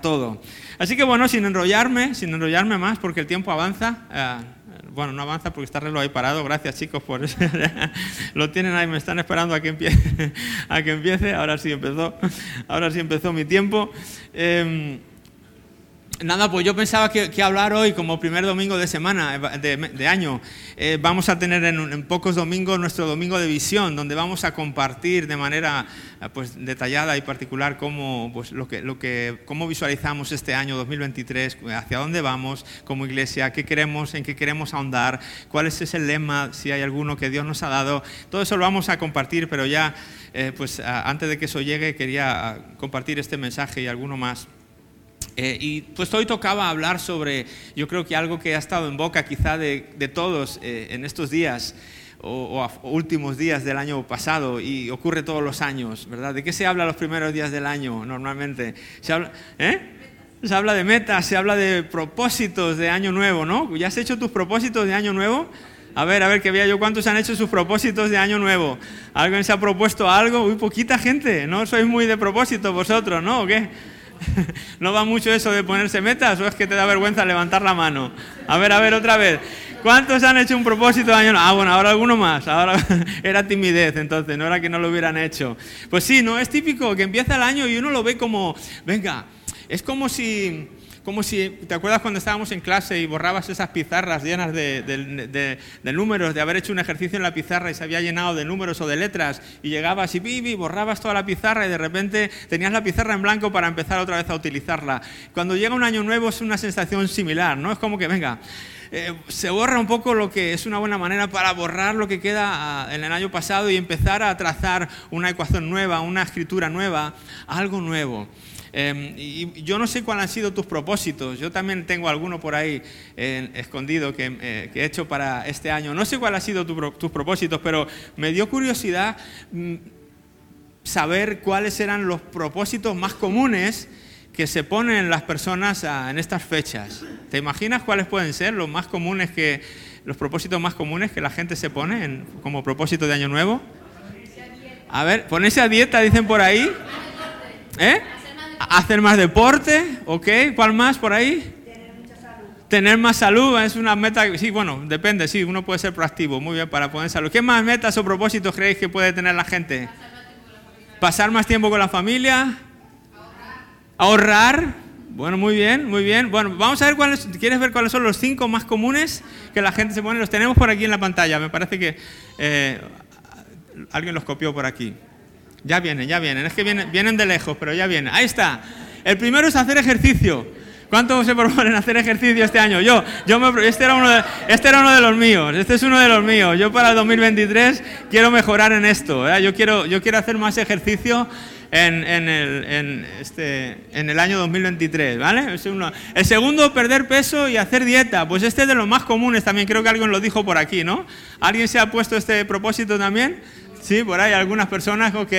todo. Así que bueno, sin enrollarme, sin enrollarme más, porque el tiempo avanza. eh, bueno, no avanza porque está el reloj ahí parado. Gracias chicos por. Lo tienen ahí, me están esperando a que empiece. A que empiece. Ahora sí empezó. Ahora sí empezó mi tiempo. Eh, Nada, pues yo pensaba que, hablar hoy como primer domingo de semana, de, de año. Eh, vamos a tener en, en, pocos domingos nuestro domingo de visión, donde vamos a compartir de manera pues, detallada y particular cómo, pues, lo que, lo que, cómo visualizamos este año 2023, hacia dónde vamos como iglesia, qué queremos, en qué queremos ahondar, cuál es ese lema, si hay alguno que Dios nos ha dado. Todo eso lo vamos a compartir, pero ya, eh, pues antes de que eso llegue, quería compartir este mensaje y alguno más. Eh, y pues hoy tocaba hablar sobre, yo creo que algo que ha estado en boca quizá de, de todos eh, en estos días o, últimos días del año pasado y ocurre todos los años, ¿verdad? ¿De qué se habla los primeros días del año normalmente? Se habla, ¿eh? se habla de metas, se habla de propósitos de año nuevo, ¿no? ¿Ya has hecho tus propósitos de año nuevo? A ver, a ver, que vea yo cuántos han hecho sus propósitos de año nuevo. ¿Alguien se ha propuesto algo? Uy, poquita gente, ¿no? Sois muy de propósito vosotros, ¿no? ¿O qué? ¿No va mucho eso de ponerse metas o es que te da vergüenza levantar la mano? A ver, a ver, otra vez. ¿Cuántos han hecho un propósito de año? Ah, bueno, ahora alguno más. Ahora era timidez, entonces, no era que no lo hubieran hecho. Pues sí, no es típico que empieza el año y uno lo ve como, venga, es como si como si, ¿te acuerdas cuando estábamos en clase y borrabas esas pizarras llenas de, números, de haber hecho un ejercicio en la pizarra y se había llenado de números o de letras y llegabas y bibi, borrabas toda la pizarra y de repente tenías la pizarra en blanco para empezar otra vez a utilizarla? Cuando llega un año nuevo es una sensación similar, ¿no? Es como que, venga, eh, se borra un poco lo que es una buena manera para borrar lo que queda uh, en el año pasado y empezar a trazar una ecuación nueva, una escritura nueva, algo nuevo. Eh, y yo no sé cuáles han sido tus propósitos, yo también tengo alguno por ahí eh, escondido que, he hecho para este año. No sé cuáles han sido tu, tus propósitos, pero me dio curiosidad mmm, saber cuáles eran los propósitos más comunes que se ponen las personas a, en estas fechas. ¿Te imaginas cuáles pueden ser los más comunes que los propósitos más comunes que la gente se pone en, como propósito de año nuevo? A ver, ponerse a dieta dicen por ahí. ¿Eh? Hacer más deporte, ¿ok? ¿Cuál más por ahí? Tener mucha salud. Tener más salud es una meta, sí, bueno, depende, sí, uno puede ser proactivo, muy bien, para poner salud. ¿Qué más metas o propósitos creéis que puede tener la gente? Pasar más tiempo con la familia. Ahorrar. Bueno, muy bien, muy bien. Bueno, vamos a ver cuáles, ¿quieres ver cuáles son los cinco más comunes que la gente se pone? Los tenemos por aquí en la pantalla, me parece que eh, alguien los copió por aquí. Ya vienen, ya vienen. Es que vienen, vienen de lejos, pero ya vienen. Ahí está. El primero es hacer ejercicio. ¿Cuántos se proponen hacer ejercicio este año? Yo, yo me, este, era uno de, este era uno de los míos, este es uno de los míos. Yo para el 2023 quiero mejorar en esto. ¿eh? Yo, quiero, yo quiero hacer más ejercicio en, en, el, en, este, en el año 2023, ¿vale? Uno. El segundo, perder peso y hacer dieta. Pues este es de los más comunes también, creo que alguien lo dijo por aquí, ¿no? ¿Alguien se ha puesto este propósito también? Sí, por ahí algunas personas, ok.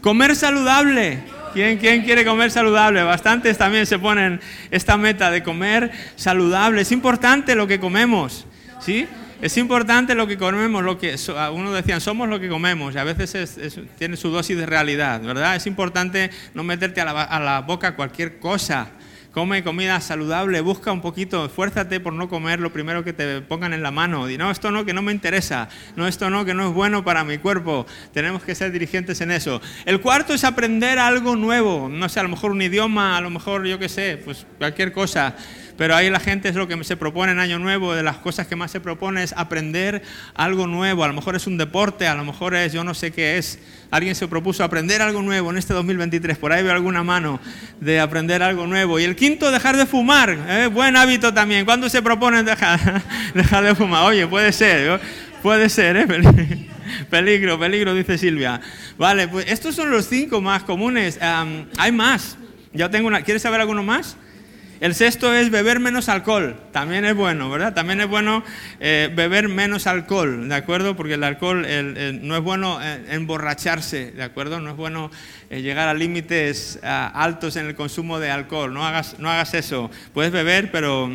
Comer saludable. ¿Quién, ¿Quién, quiere comer saludable? Bastantes también se ponen esta meta de comer saludable. Es importante lo que comemos, ¿sí? Es importante lo que comemos, lo que uno decían, somos lo que comemos, y a veces es, es, tiene su dosis de realidad, ¿verdad? Es importante no meterte a la boca cualquier cosa. Come comida saludable, busca un poquito, esfuérzate por no comer lo primero que te pongan en la mano. Di, no, esto no, que no me interesa. No, esto no, que no es bueno para mi cuerpo. Tenemos que ser dirigentes en eso. El cuarto es aprender algo nuevo. No sé, a lo mejor un idioma, a lo mejor, yo qué sé, pues cualquier cosa pero ahí la gente es lo que se propone en Año Nuevo, de las cosas que más se propone es aprender algo nuevo, a lo mejor es un deporte, a lo mejor es, yo no sé qué es, alguien se propuso aprender algo nuevo en este 2023, por ahí veo alguna mano de aprender algo nuevo. Y el quinto, dejar de fumar, ¿eh? buen hábito también, ¿cuándo se proponen dejar, dejar de fumar? Oye, puede ser, puede ser, ¿eh? peligro, peligro, dice Silvia. Vale, pues estos son los cinco más comunes, hay más. Yo tengo una, ¿quieres saber alguno más? El sexto es beber menos alcohol. También es bueno, ¿verdad? También es bueno eh, beber menos alcohol, ¿de acuerdo? Porque el alcohol no es bueno eh, emborracharse, ¿de acuerdo? No es bueno eh, llegar a límites altos en el consumo de alcohol. No hagas, no hagas eso. Puedes beber, pero,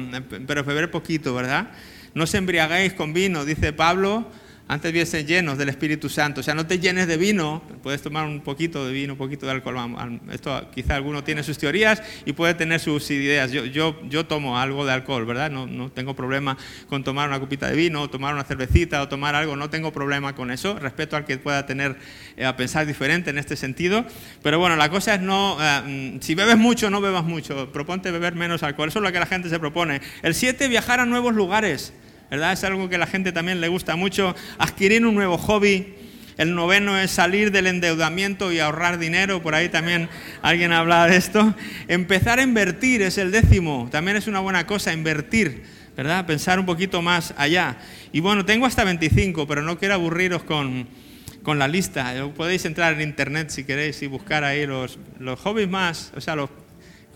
pero beber poquito, ¿verdad? No se embriaguéis con vino, dice Pablo antes bien llenos del Espíritu Santo. O sea, no te llenes de vino, puedes tomar un poquito de vino, un poquito de alcohol. Esto quizá alguno tiene sus teorías y puede tener sus ideas. Yo, yo, yo tomo algo de alcohol, ¿verdad? No, no tengo problema con tomar una copita de vino, o tomar una cervecita o tomar algo, no tengo problema con eso. Respeto al que pueda tener, eh, a pensar diferente en este sentido. Pero bueno, la cosa es no, eh, mm, si bebes mucho, no bebas mucho. Proponte beber menos alcohol. Eso es lo que la gente se propone. El 7, viajar a nuevos lugares. ¿Verdad? Es algo que a la gente también le gusta mucho, adquirir un nuevo hobby. El noveno es salir del endeudamiento y ahorrar dinero, por ahí también alguien habla de esto. Empezar a invertir es el décimo, también es una buena cosa, invertir, ¿verdad? Pensar un poquito más allá. Y bueno, tengo hasta 25, pero no quiero aburriros con, con la lista. Podéis entrar en internet si queréis y buscar ahí los, los hobbies más, o sea, los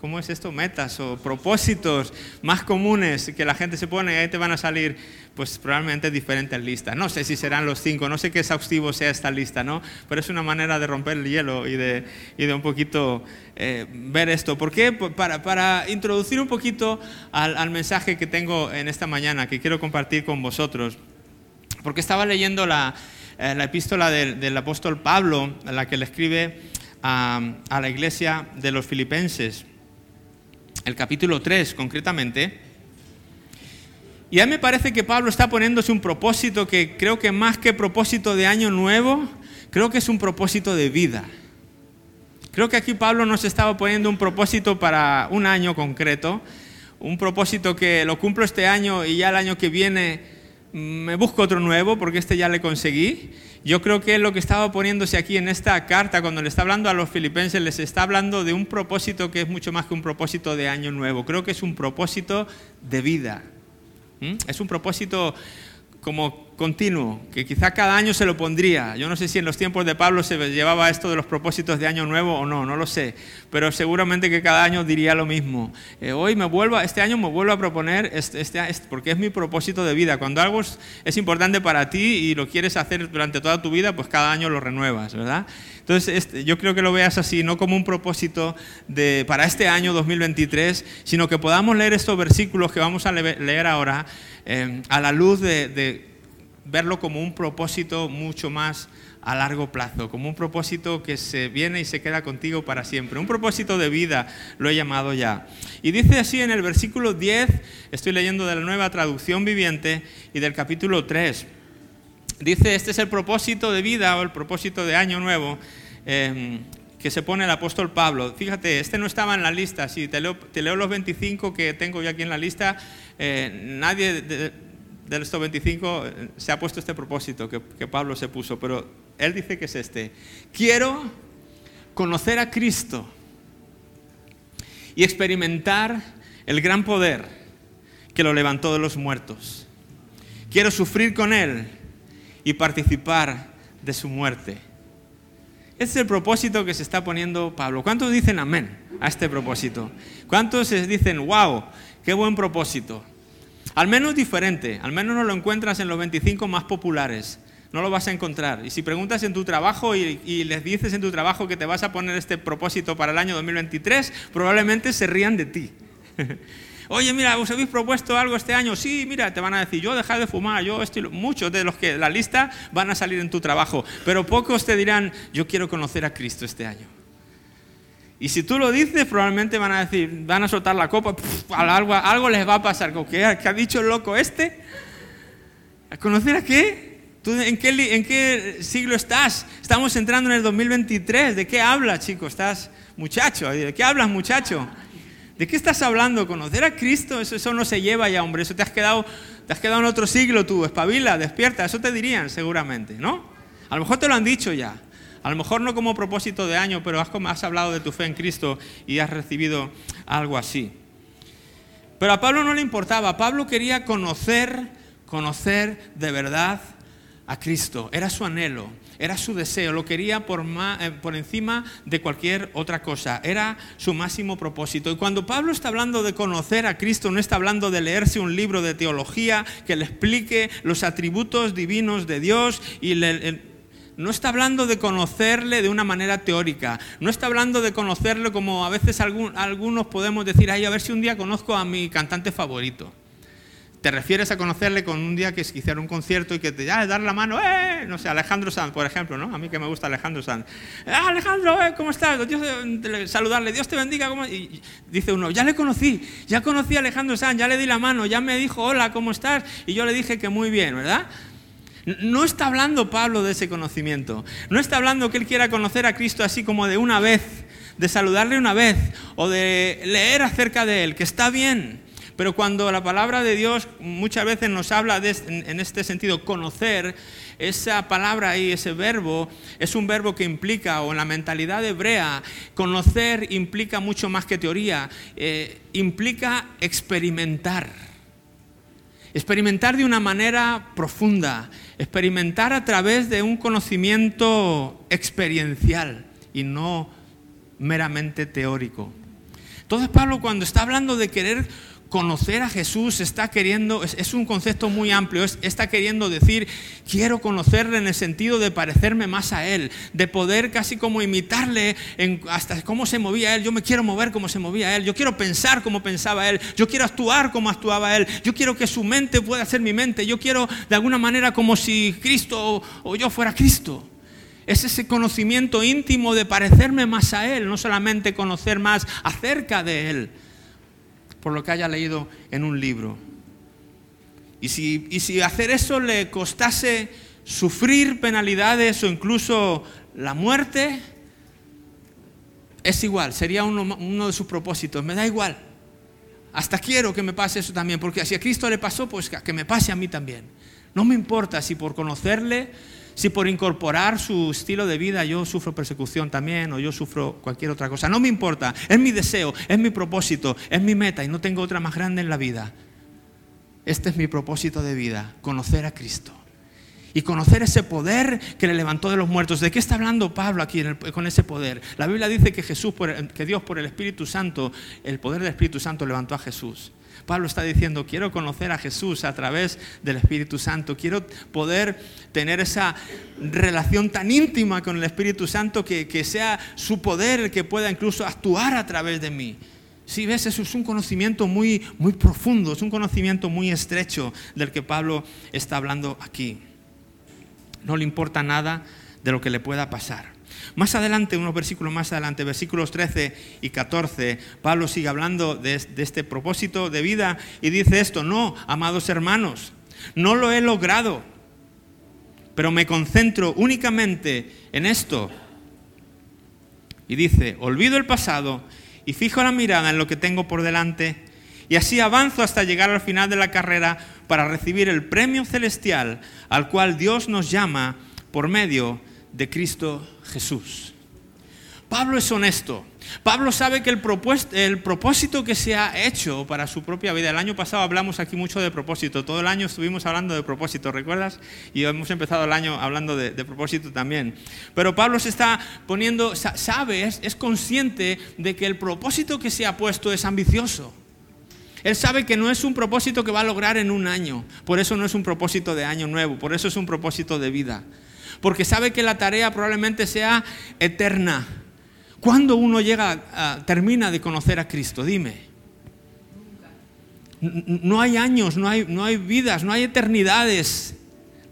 ¿cómo es esto? Metas o propósitos más comunes que la gente se pone y ahí te van a salir, pues probablemente diferentes listas. No sé si serán los cinco, no sé qué exhaustivo sea esta lista, ¿no? Pero es una manera de romper el hielo y de, y de un poquito eh, ver esto. ¿Por qué? Para, para introducir un poquito al, mensaje que tengo en esta mañana, que quiero compartir con vosotros. Porque estaba leyendo la, eh, la epístola del, del, apóstol Pablo, la que le escribe a, a la iglesia de los filipenses el capítulo 3 concretamente. Y a mí me parece que Pablo está poniéndose un propósito que creo que más que propósito de año nuevo, creo que es un propósito de vida. Creo que aquí Pablo nos estaba poniendo un propósito para un año concreto, un propósito que lo cumplo este año y ya el año que viene me busco otro nuevo porque este ya le conseguí. Yo creo que lo que estaba poniéndose aquí en esta carta, cuando le está hablando a los filipenses, les está hablando de un propósito que es mucho más que un propósito de año nuevo. Creo que es un propósito de vida. ¿Mm? Es un propósito como continuo, que quizá cada año se lo pondría. Yo no sé si en los tiempos de Pablo se llevaba esto de los propósitos de año nuevo o no, no lo sé, pero seguramente que cada año diría lo mismo. Eh, hoy me vuelvo, este año me vuelvo a proponer, este, este, este, porque es mi propósito de vida. Cuando algo es, importante para ti y lo quieres hacer durante toda tu vida, pues cada año lo renuevas, ¿verdad? Entonces, este, yo creo que lo veas así, no como un propósito de, para este año 2023, sino que podamos leer estos versículos que vamos a leer ahora Em, a la luz de, verlo como un propósito mucho más a largo plazo, como un propósito que se viene y se queda contigo para siempre, un propósito de vida, lo he llamado ya. Y dice así en el versículo 10, estoy leyendo de la nueva traducción viviente y del capítulo 3, dice, este es el propósito de vida o el propósito de año nuevo. Em, que se pone el apóstol Pablo. Fíjate, este no estaba en la lista. Si te leo, los 25 que tengo yo aquí en la lista, eh, nadie de, estos 25 eh, se ha puesto este propósito que, que Pablo se puso, pero él dice que es este. Quiero conocer a Cristo y experimentar el gran poder que lo levantó de los muertos. Quiero sufrir con Él y participar de su muerte. Ese es el propósito que se está poniendo Pablo. ¿Cuántos dicen amén a este propósito? ¿Cuántos dicen, wow, Qué buen propósito. Al menos diferente, al menos no lo encuentras en los 25 más populares. No lo vas a encontrar. Y si preguntas en tu trabajo y, les dices en tu trabajo que te vas a poner este propósito para el año 2023, probablemente se rían de ti. Oye, mira, ¿os habéis propuesto algo este año? Sí, mira, te van a decir, yo dejar de fumar, yo estoy... Muchos de los que la lista van a salir en tu trabajo, pero pocos te dirán, yo quiero conocer a Cristo este año. Y si tú lo dices, probablemente van a decir, van a soltar la copa, algo, algo, les va a pasar. ¿Qué, ha dicho el loco este? ¿A conocer a qué? ¿Tú en, qué ¿En qué siglo estás? Estamos entrando en el 2023. ¿De qué hablas, chico? ¿Estás muchacho? ¿De qué hablas, muchacho? ¿De qué estás hablando? ¿Conocer a Cristo? Eso, eso no se lleva ya, hombre. Eso te has quedado, te has quedado en otro siglo tú. Espabila, despierta. Eso te dirían seguramente, ¿no? A lo mejor te lo han dicho ya. A lo mejor no como propósito de año, pero has, has hablado de tu fe en Cristo y has recibido algo así. Pero a Pablo no le importaba. Pablo quería conocer, conocer de verdad a Cristo. Era su anhelo, era su deseo, lo quería eh, por, encima de cualquier otra cosa. Era su máximo propósito. Y cuando Pablo está hablando de conocer a Cristo, no está hablando de leerse un libro de teología que le explique los atributos divinos de Dios y le, no está hablando de conocerle de una manera teórica, no está hablando de conocerle como a veces algunos podemos decir, ay, a ver si un día conozco a mi cantante favorito. te refieres a conocerle con un día que hicieron un concierto y que te ya dar la mano, ¡eh! No sé, Alejandro Sanz, por ejemplo, ¿no? A mí que me gusta Alejandro Sanz. ¡Ah, Alejandro, eh, ¿cómo estás? Dios, saludarle, Dios te bendiga. Dice uno, ya le conocí, ya conocí a Alejandro Sanz, ya le di la mano, ya me dijo, hola, ¿cómo estás? Y yo le dije que muy bien, ¿verdad? No está hablando Pablo de ese conocimiento. No está hablando que él quiera conocer a Cristo así como de una vez, de saludarle una vez o de leer acerca de él, que está bien. Pero cuando la palabra de Dios muchas veces nos habla en este sentido, conocer, esa palabra ahí, ese verbo, es un verbo que implica, o en la mentalidad hebrea, conocer implica mucho más que teoría, eh, implica experimentar. Experimentar de una manera profunda, experimentar a través de un conocimiento experiencial y no meramente teórico. Entonces Pablo cuando está hablando de querer conocer a Jesús está queriendo, es, un concepto muy amplio, está queriendo decir, quiero conocerle en el sentido de parecerme más a Él, de poder casi como imitarle hasta cómo se movía Él, yo me quiero mover como se movía Él, yo quiero pensar como pensaba Él, yo quiero actuar como actuaba Él, yo quiero que su mente pueda ser mi mente, yo quiero de alguna manera como si Cristo o yo fuera Cristo. Es ese conocimiento íntimo de parecerme más a Él, no solamente conocer más acerca de Él por lo que haya leído en un libro. Y si, si hacer eso le costase sufrir penalidades o incluso la muerte, es igual, sería uno, uno, de sus propósitos. Me da igual. Hasta quiero que me pase eso también, porque si a Cristo le pasó, pues que me pase a mí también. No me importa si por conocerle si por incorporar su estilo de vida yo sufro persecución también o yo sufro cualquier otra cosa. No me importa, es mi deseo, es mi propósito, es mi meta y no tengo otra más grande en la vida. Este es mi propósito de vida, conocer a Cristo. Y conocer ese poder que le levantó de los muertos. ¿De qué está hablando Pablo aquí con ese poder? La Biblia dice que Jesús, que Dios por el Espíritu Santo, el poder del Espíritu Santo levantó a Jesús. Pablo está diciendo, quiero conocer a Jesús a través del Espíritu Santo, quiero poder tener esa relación tan íntima con el Espíritu Santo que, sea su poder el que pueda incluso actuar a través de mí. Si ves, eso es un conocimiento muy, muy profundo, es un conocimiento muy estrecho del que Pablo está hablando aquí. No le importa nada de lo que le pueda pasar. Más adelante, unos versículos más adelante, versículos 13 y 14, Pablo sigue hablando de, este propósito de vida y dice esto, no, amados hermanos, no lo he logrado, pero me concentro únicamente en esto. Y dice, olvido el pasado y fijo la mirada en lo que tengo por delante y así avanzo hasta llegar al final de la carrera para recibir el premio celestial al cual Dios nos llama por medio de Cristo Jesús. Pablo es honesto. Pablo sabe que el, el, propósito que se ha hecho para su propia vida, el año pasado hablamos aquí mucho de propósito, todo el año estuvimos hablando de propósito, ¿recuerdas? Y hemos empezado el año hablando de, propósito también. Pero Pablo se está poniendo, sabe, es consciente de que el propósito que se ha puesto es ambicioso. Él sabe que no es un propósito que va a lograr en un año, por eso no es un propósito de año nuevo, por eso es un propósito de vida porque sabe que la tarea probablemente sea eterna. ¿Cuándo uno llega, termina de conocer a Cristo? Dime. No hay años, no hay, no hay vidas, no hay eternidades.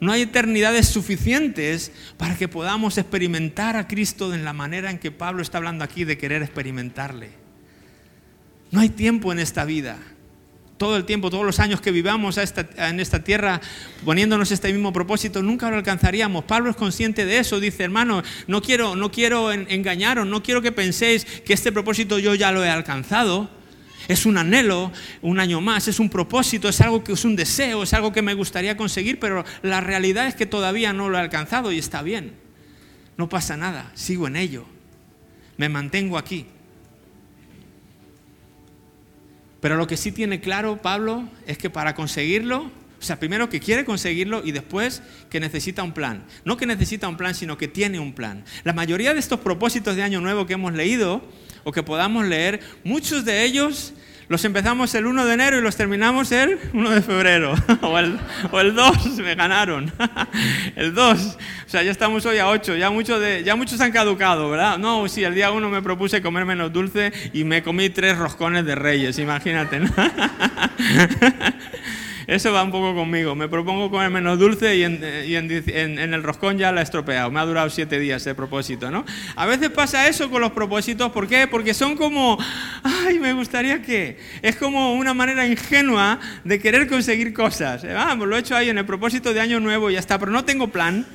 No hay eternidades suficientes para que podamos experimentar a Cristo en la manera en que Pablo está hablando aquí de querer experimentarle. No hay tiempo en esta vida todo el tiempo, todos los años que vivamos en esta tierra poniéndonos este mismo propósito, nunca lo alcanzaríamos. Pablo es consciente de eso, dice, hermano, no quiero, no quiero engañaros, no quiero que penséis que este propósito yo ya lo he alcanzado. Es un anhelo, un año más, es un propósito, es algo que es un deseo, es algo que me gustaría conseguir, pero la realidad es que todavía no lo he alcanzado y está bien. No pasa nada, sigo en ello. Me mantengo aquí. Pero lo que sí tiene claro Pablo es que para conseguirlo, o sea, primero que quiere conseguirlo y después que necesita un plan. No que necesita un plan, sino que tiene un plan. La mayoría de estos propósitos de Año Nuevo que hemos leído o que podamos leer, muchos de ellos los empezamos el 1 de enero y los terminamos el 1 de febrero. o, el, o el 2, me ganaron. el 2. O sea, ya estamos hoy a 8. Ya, muchos de, ya muchos han caducado, ¿verdad? No, sí, el día 1 me propuse comer menos dulce y me comí tres roscones de reyes, imagínate. Eso va un poco conmigo. Me propongo comer menos dulce y, en, el roscón ya la he estropeado. Me ha durado siete días ese propósito, ¿no? A veces pasa eso con los propósitos. ¿Por qué? Porque son como, ay, me gustaría que. Es como una manera ingenua de querer conseguir cosas. Vamos, pues lo he hecho ahí en el propósito de Año Nuevo y ya está, pero no tengo plan.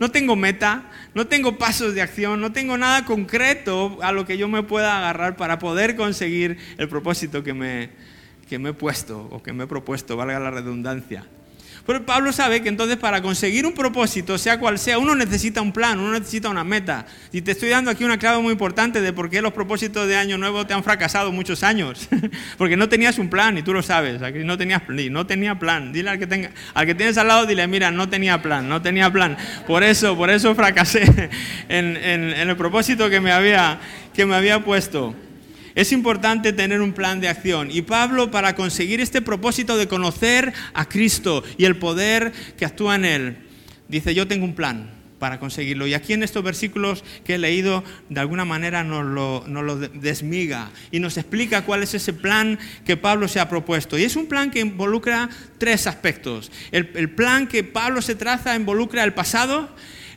No tengo meta, no tengo pasos de acción, no tengo nada concreto a lo que yo me pueda agarrar para poder conseguir el propósito que me, que me he puesto o que me he propuesto, valga la redundancia. Pero Pablo sabe que entonces para conseguir un propósito, sea cual sea, uno necesita un plan, uno necesita una meta. Y te estoy dando aquí una clave muy importante de por qué los propósitos de año nuevo te han fracasado muchos años. Porque no tenías un plan y tú lo sabes. Aquí no tenías no tenía plan. Dile al que tenga, al que tienes al lado, dile, mira, no tenía plan, no tenía plan. Por eso, por eso fracasé en, en el propósito que me había, que me había puesto. Es importante tener un plan de acción. Y Pablo, para conseguir este propósito de conocer a Cristo y el poder que actúa en él, dice, yo tengo un plan para conseguirlo. Y aquí en estos versículos que he leído, de alguna manera nos lo, desmiga y nos explica cuál es ese plan que Pablo se ha propuesto. Y es un plan que involucra tres aspectos. El, el plan que Pablo se traza involucra el pasado,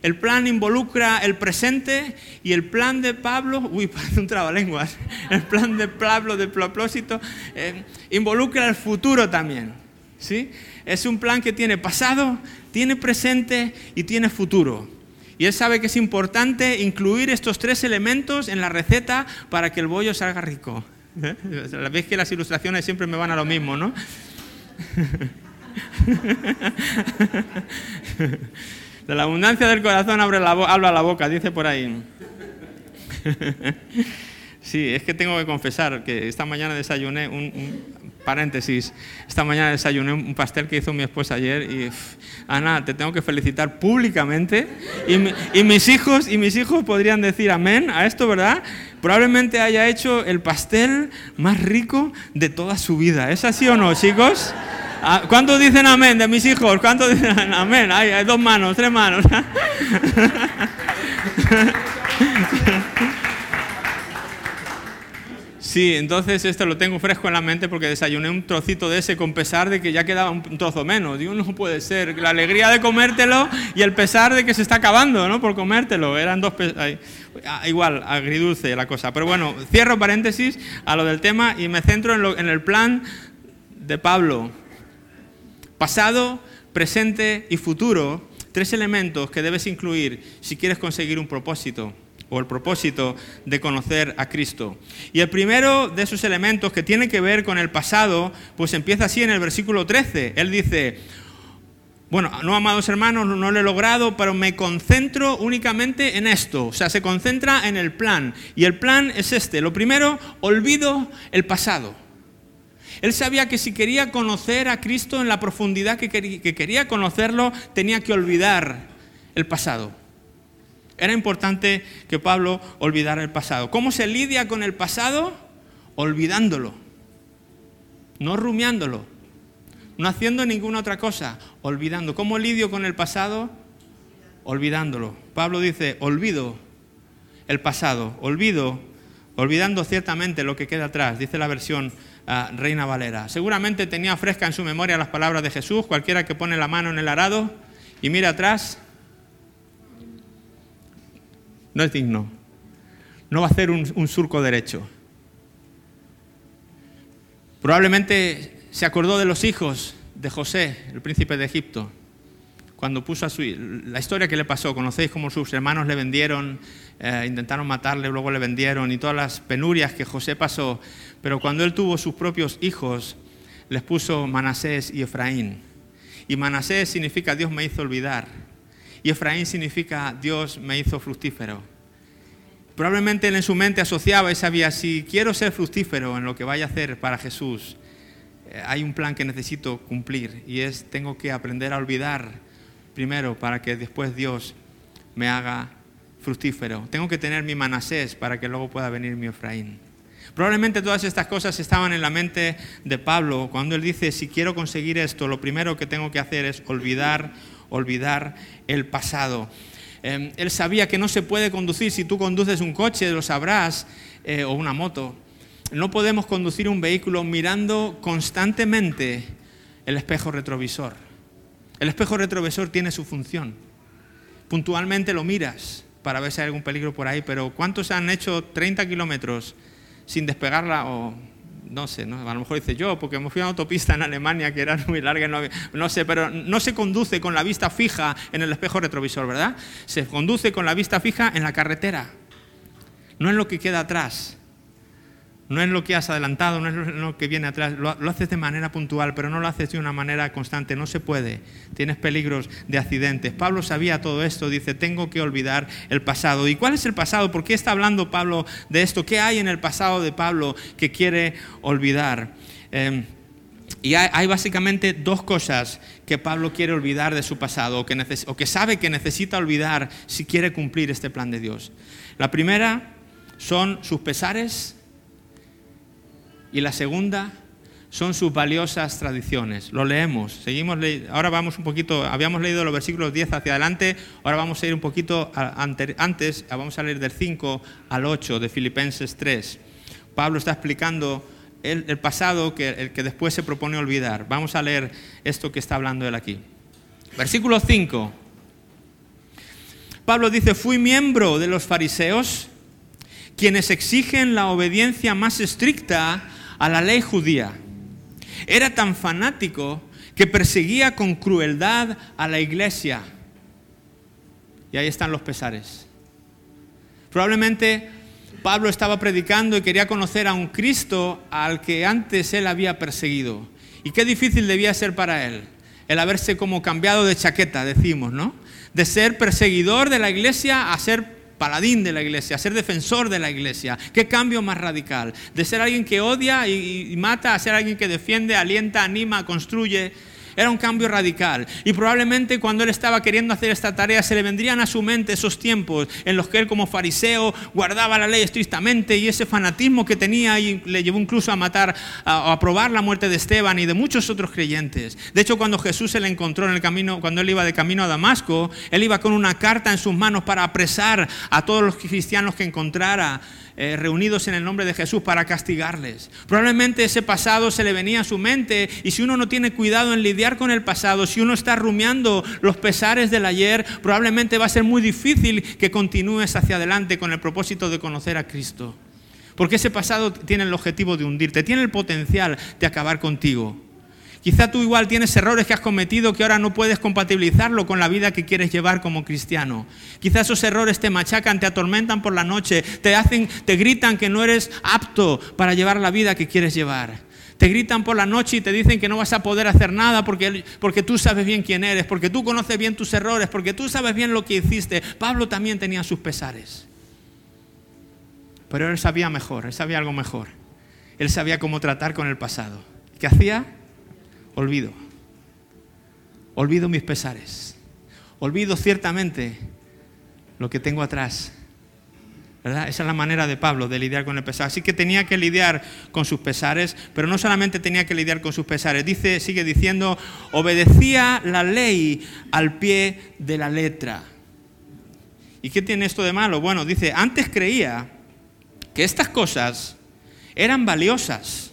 el plan involucra el presente y el plan de Pablo, uy, un trabalenguas, el plan de Pablo de propósito eh, involucra el futuro también. ¿sí? Es un plan que tiene pasado, tiene presente y tiene futuro. Y él sabe que es importante incluir estos tres elementos en la receta para que el bollo salga rico. ¿Eh? Veis que las ilustraciones siempre me van a lo mismo, ¿no? De la abundancia del corazón abre la habla la boca, dice por ahí. Sí, es que tengo que confesar que esta mañana desayuné un, paréntesis, esta mañana desayuné un pastel que hizo mi esposa ayer y Ana, te tengo que felicitar públicamente y, mis hijos y mis hijos podrían decir amén a esto, ¿verdad? Probablemente haya hecho el pastel más rico de toda su vida. ¿Es así o no, chicos? Ah, ¿Cuántos dicen amén de mis hijos? ¿Cuántos dicen amén? hay dos manos, tres manos. Sí, entonces esto lo tengo fresco en la mente porque desayuné un trocito de ese con pesar de que ya quedaba un trozo menos. Digo, no puede ser. La alegría de comértelo y el pesar de que se está acabando, ¿no? Por comértelo. Eran dos... Ah, igual, agridulce la cosa. Pero bueno, cierro paréntesis a lo del tema y me centro en, en el plan de Pablo Pasado, presente y futuro, tres elementos que debes incluir si quieres conseguir un propósito o el propósito de conocer a Cristo. Y el primero de esos elementos que tiene que ver con el pasado, pues empieza así en el versículo 13. Él dice, bueno, no, amados hermanos, no, lo he logrado, pero me concentro únicamente en esto. O sea, se concentra en el plan. Y el plan es este. Lo primero, olvido el pasado. Él sabía que si quería conocer a Cristo en la profundidad que quería, conocerlo, tenía que olvidar el pasado. Era importante que Pablo olvidara el pasado. ¿Cómo se lidia con el pasado? Olvidándolo, no rumiándolo, no haciendo ninguna otra cosa, olvidando. ¿Cómo lidio con el pasado? Olvidándolo. Pablo dice, olvido el pasado, olvido, olvidando ciertamente lo que queda atrás, dice la versión Reina Valera. Seguramente tenía fresca en su memoria las palabras de Jesús, cualquiera que pone la mano en el arado y mira atrás, no es digno. No va a hacer un, surco derecho. Probablemente se acordó de los hijos de José, el príncipe de Egipto, cuando puso a su... La historia que le pasó, conocéis cómo sus hermanos le vendieron, eh, intentaron matarle, luego le vendieron y todas las penurias que José pasó. Pero cuando él tuvo sus propios hijos, les puso Manasés y Efraín. Y Manasés significa Dios me hizo olvidar. Y Efraín significa Dios me hizo fructífero. Probablemente él en su mente asociaba y sabía, si quiero ser fructífero en lo que vaya a hacer para Jesús, eh, hay un plan que necesito cumplir y es, tengo que aprender a olvidar primero para que después Dios me haga fructífero. Tengo que tener mi Manasés para que luego pueda venir mi Efraín. Probablemente todas estas cosas estaban en la mente de Pablo cuando él dice, si quiero conseguir esto, lo primero que tengo que hacer es olvidar, olvidar el pasado. Em, él sabía que no se puede conducir, si tú conduces un coche, lo sabrás, eh, o una moto. No podemos conducir un vehículo mirando constantemente el espejo retrovisor. El espejo retrovisor tiene su función. Puntualmente lo miras para ver si hay algún peligro por ahí, pero ¿cuántos han hecho 30 kilómetros sin despegarla o no sé, ¿no? a lo mejor dice yo, porque me fui a una autopista en Alemania que era muy larga, no, no, sé, pero no se conduce con la vista fija en el espejo retrovisor, ¿verdad? Se conduce con la vista fija en la carretera, no en lo que queda atrás. No es lo que has adelantado, no es lo que viene atrás. Lo, haces de manera puntual, pero no lo haces de una manera constante. No se puede. Tienes peligros de accidentes. Pablo sabía todo esto. Dice, tengo que olvidar el pasado. ¿Y cuál es el pasado? ¿Por qué está hablando Pablo de esto? ¿Qué hay en el pasado de Pablo que quiere olvidar? Em, y hay, básicamente dos cosas que Pablo quiere olvidar de su pasado o que, o que sabe que necesita olvidar si quiere cumplir este plan de Dios. La primera son sus pesares y la segunda son sus valiosas tradiciones. Lo leemos, seguimos ahora vamos un poquito, habíamos leído los versículos 10 hacia adelante, ahora vamos a ir un poquito antes, vamos a leer del 5 al 8 de Filipenses 3. Pablo está explicando el, pasado que, que después se propone olvidar. Vamos a leer esto que está hablando él aquí. Versículo 5. Pablo dice, fui miembro de los fariseos, quienes exigen la obediencia más estricta a la ley judía. Era tan fanático que perseguía con crueldad a la iglesia. Y ahí están los pesares. Probablemente Pablo estaba predicando y quería conocer a un Cristo al que antes él había perseguido. Y qué difícil debía ser para él el haberse como cambiado de chaqueta, decimos, ¿no? De ser perseguidor de la iglesia a ser paladín de la iglesia, ser defensor de la iglesia. ¿Qué cambio más radical? De ser alguien que odia y, mata a ser alguien que defiende, alienta, anima, construye. Era un cambio radical. Y probablemente cuando él estaba queriendo hacer esta tarea se le vendrían a su mente esos tiempos en los que él como fariseo guardaba la ley estrictamente y ese fanatismo que tenía y le llevó incluso a matar o a, probar la muerte de Esteban y de muchos otros creyentes. De hecho, cuando Jesús se le encontró en el camino, cuando él iba de camino a Damasco, él iba con una carta en sus manos para apresar a todos los cristianos que encontrara eh, reunidos en el nombre de Jesús para castigarles. Probablemente ese pasado se le venía a su mente y si uno no tiene cuidado en lidiar con el pasado, si uno está rumiando los pesares del ayer, probablemente va a ser muy difícil que continúes hacia adelante con el propósito de conocer a Cristo. Porque ese pasado tiene el objetivo de hundirte, tiene el potencial de acabar contigo. Quizá tú igual tienes errores que has cometido que ahora no puedes compatibilizarlo con la vida que quieres llevar como cristiano. Quizá esos errores te machacan, te atormentan por la noche, te hacen, te gritan que no eres apto para llevar la vida que quieres llevar. Te gritan por la noche y te dicen que no vas a poder hacer nada porque, porque tú sabes bien quién eres, porque tú conoces bien tus errores, porque tú sabes bien lo que hiciste. Pablo también tenía sus pesares. Pero él sabía mejor, él sabía algo mejor. Él sabía cómo tratar con el pasado. ¿Qué hacía? Olvido. Olvido mis pesares. Olvido ciertamente lo que tengo atrás. ¿verdad? Esa es la manera de Pablo de lidiar con el pesar. Así que tenía que lidiar con sus pesares, pero no solamente tenía que lidiar con sus pesares. Dice, sigue diciendo, obedecía la ley al pie de la letra. ¿Y qué tiene esto de malo? Bueno, dice, antes creía que estas cosas eran valiosas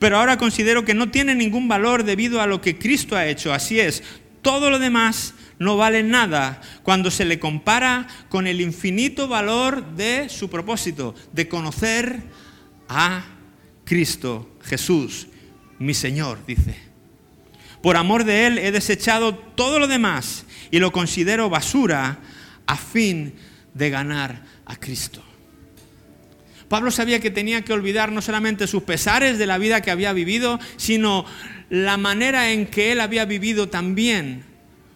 pero ahora considero que no tiene ningún valor debido a lo que Cristo ha hecho. Así es, todo lo demás no vale nada cuando se le compara con el infinito valor de su propósito, de conocer a Cristo Jesús, mi Señor, dice. Por amor de Él he desechado todo lo demás y lo considero basura a fin de ganar a Cristo. Pablo sabía que tenía que olvidar no solamente sus pesares de la vida que había vivido, sino la manera en que él había vivido también,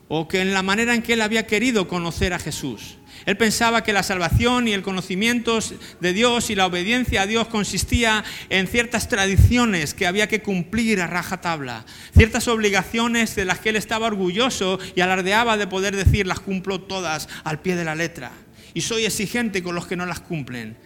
o que en la manera en que él había querido conocer a Jesús. Él pensaba que la salvación y el conocimiento de Dios y la obediencia a Dios consistía en ciertas tradiciones que había que cumplir a rajatabla, ciertas obligaciones de las que él estaba orgulloso y alardeaba de poder decir las cumplo todas al pie de la letra. Y soy exigente con los que no las cumplen.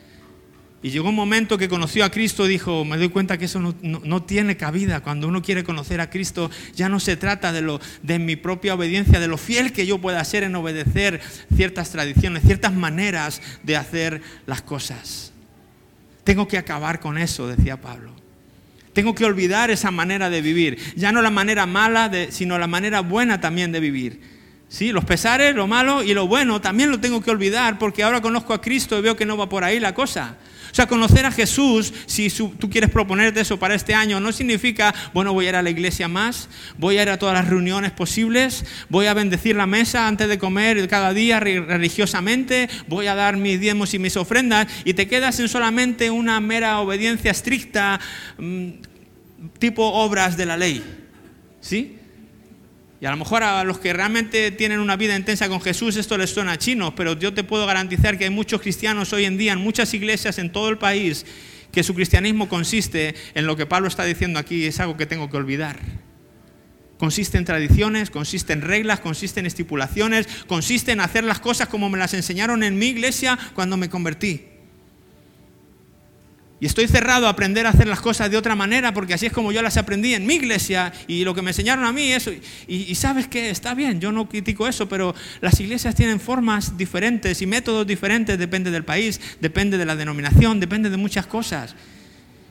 Y llegó un momento que conoció a Cristo, dijo, me doy cuenta que eso no, tiene cabida. Cuando uno quiere conocer a Cristo, ya no se trata de, lo, de mi propia obediencia, de lo fiel que yo pueda ser en obedecer ciertas tradiciones, ciertas maneras de hacer las cosas. Tengo que acabar con eso, decía Pablo. Tengo que olvidar esa manera de vivir. Ya no la manera mala, sino la manera buena también de vivir. ¿Sí? Los pesares, lo malo y lo bueno también lo tengo que olvidar porque ahora conozco a Cristo y veo que no va por ahí la cosa. O sea, conocer a Jesús, si tú quieres proponerte eso para este año, no significa, bueno, voy a ir a la iglesia más, voy a ir a todas las reuniones posibles, voy a bendecir la mesa antes de comer cada día religiosamente, voy a dar mis diezmos y mis ofrendas, y te quedas en solamente una mera obediencia estricta, mm, tipo obras de la ley. ¿Sí? Y a lo mejor a los que realmente tienen una vida intensa con Jesús esto les suena chino, pero yo te puedo garantizar que hay muchos cristianos hoy en día, en muchas iglesias en todo el país, que su cristianismo consiste en lo que Pablo está diciendo aquí, es algo que tengo que olvidar. Consiste en tradiciones, consiste en reglas, consiste en estipulaciones, consiste en hacer las cosas como me las enseñaron en mi iglesia cuando me convertí. Y estoy cerrado a aprender a hacer las cosas de otra manera porque así es como yo las aprendí en mi iglesia y lo que me enseñaron a mí eso. Y, sabes que está bien, yo no critico eso, pero las iglesias tienen formas diferentes y métodos diferentes, depende del país, depende de la denominación, depende de muchas cosas.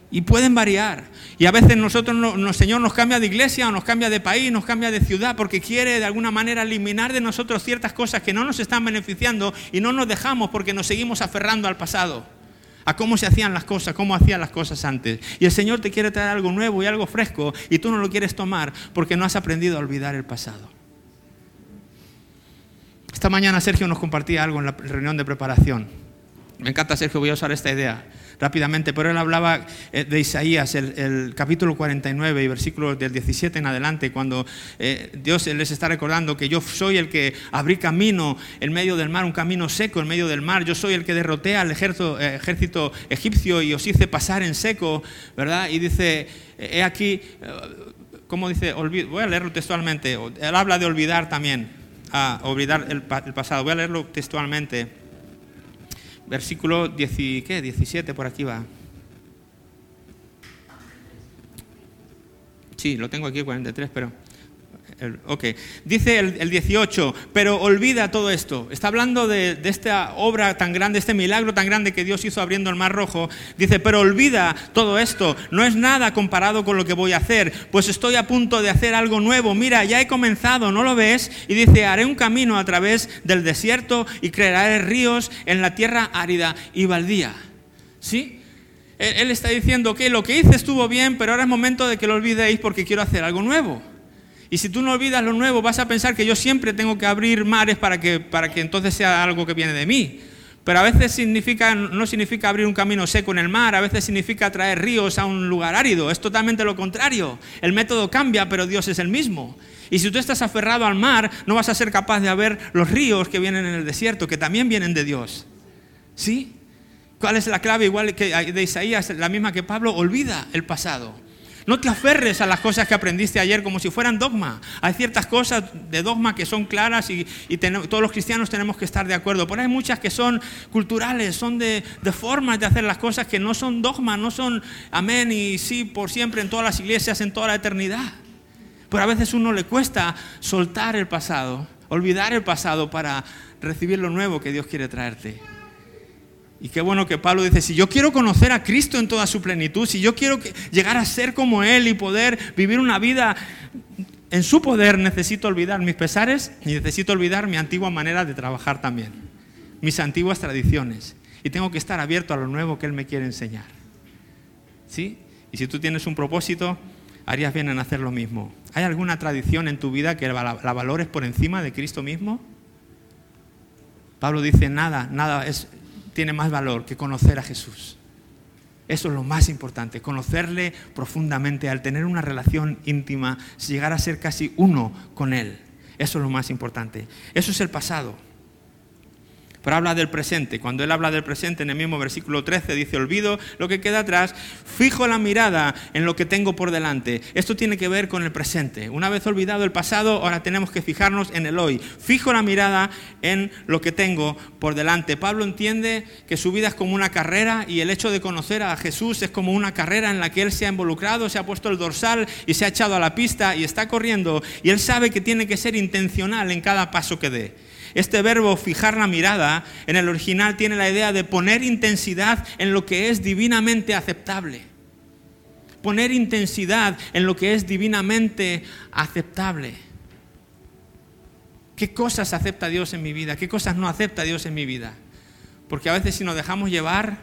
Y pueden variar. Y a veces nosotros, el Señor nos cambia de iglesia o nos cambia de país, nos cambia de ciudad porque quiere de alguna manera eliminar de nosotros ciertas cosas que no nos están beneficiando y no nos dejamos porque nos seguimos aferrando al pasado a cómo se hacían las cosas, cómo hacían las cosas antes. Y el Señor te quiere traer algo nuevo y algo fresco y tú no lo quieres tomar porque no has aprendido a olvidar el pasado. Esta mañana Sergio nos compartía algo en la reunión de preparación. Me encanta Sergio, voy a usar esta idea rápidamente, pero él hablaba eh, de Isaías, el, capítulo 49 y versículos del 17 en adelante, cuando eh, Dios les está recordando que yo soy el que abrí camino en medio del mar, un camino seco en medio del mar, yo soy el que derroté al ejército, eh, egipcio y os hice pasar en seco, ¿verdad? Y dice, he aquí, ¿cómo dice? voy a leerlo textualmente, él habla de olvidar también, a olvidar el, el pasado, voy a leerlo textualmente versículo 10, ¿qué? 17, por aquí va. Sí, lo tengo aquí, 43, pero ok, dice el, 18, pero olvida todo esto. Está hablando de, esta obra tan grande, este milagro tan grande que Dios hizo abriendo el mar rojo. Dice, pero olvida todo esto. No es nada comparado con lo que voy a hacer, pues estoy a punto de hacer algo nuevo. Mira, ya he comenzado, ¿no lo ves? Y dice, haré un camino a través del desierto y crearé ríos en la tierra árida y baldía. ¿Sí? Él está diciendo que lo que hice estuvo bien, pero ahora es momento de que lo olvidéis porque quiero hacer algo nuevo. Y si tú no olvidas lo nuevo, vas a pensar que yo siempre tengo que abrir mares para que, para que entonces sea algo que viene de mí. Pero a veces no significa abrir un camino seco en el mar, a veces significa traer ríos a un lugar árido. Es totalmente lo contrario. El método cambia, pero Dios es el mismo. Y si tú estás aferrado al mar, no vas a ser capaz de ver los ríos que vienen en el desierto, que también vienen de Dios. ¿Sí? ¿Cuál es la clave? Igual que de Isaías, la misma que Pablo, olvida el pasado. No te aferres a las cosas que aprendiste ayer como si fueran dogma. Hay ciertas cosas de dogma que son claras y, todos los cristianos tenemos que estar de acuerdo. Pero hay muchas que son culturales, son de, de formas de hacer las cosas que no son dogma, no son amén y sí por siempre en todas las iglesias, en toda la eternidad. Pero a veces uno le cuesta soltar el pasado, olvidar el pasado para recibir lo nuevo que Dios quiere traerte. Y qué bueno que Pablo dice, si yo quiero conocer a Cristo en toda su plenitud, si yo quiero llegar a ser como Él y poder vivir una vida en su poder, necesito olvidar mis pesares y necesito olvidar mi antigua manera de trabajar también, mis antiguas tradiciones. Y tengo que estar abierto a lo nuevo que Él me quiere enseñar. ¿Sí? Y si tú tienes un propósito, harías bien en hacer lo mismo. ¿Hay alguna tradición en tu vida que la, la valores por encima de Cristo mismo? Pablo dice, nada, nada es tiene más valor que conocer a Jesús. Eso es lo más importante, conocerle profundamente, al tener una relación íntima, llegar a ser casi uno con Él. Eso es lo más importante. Eso es el pasado. Pero habla del presente. Cuando él habla del presente en el mismo versículo 13 dice, olvido lo que queda atrás, fijo la mirada en lo que tengo por delante. Esto tiene que ver con el presente. Una vez olvidado el pasado, ahora tenemos que fijarnos en el hoy. Fijo la mirada en lo que tengo por delante. Pablo entiende que su vida es como una carrera y el hecho de conocer a Jesús es como una carrera en la que él se ha involucrado, se ha puesto el dorsal y se ha echado a la pista y está corriendo y él sabe que tiene que ser intencional en cada paso que dé. Este verbo fijar la mirada en el original tiene la idea de poner intensidad en lo que es divinamente aceptable. poner intensidad en lo que es divinamente aceptable. ¿Qué cosas acepta Dios en mi vida? ¿Qué cosas no acepta Dios en mi vida? Porque a veces si nos dejamos llevar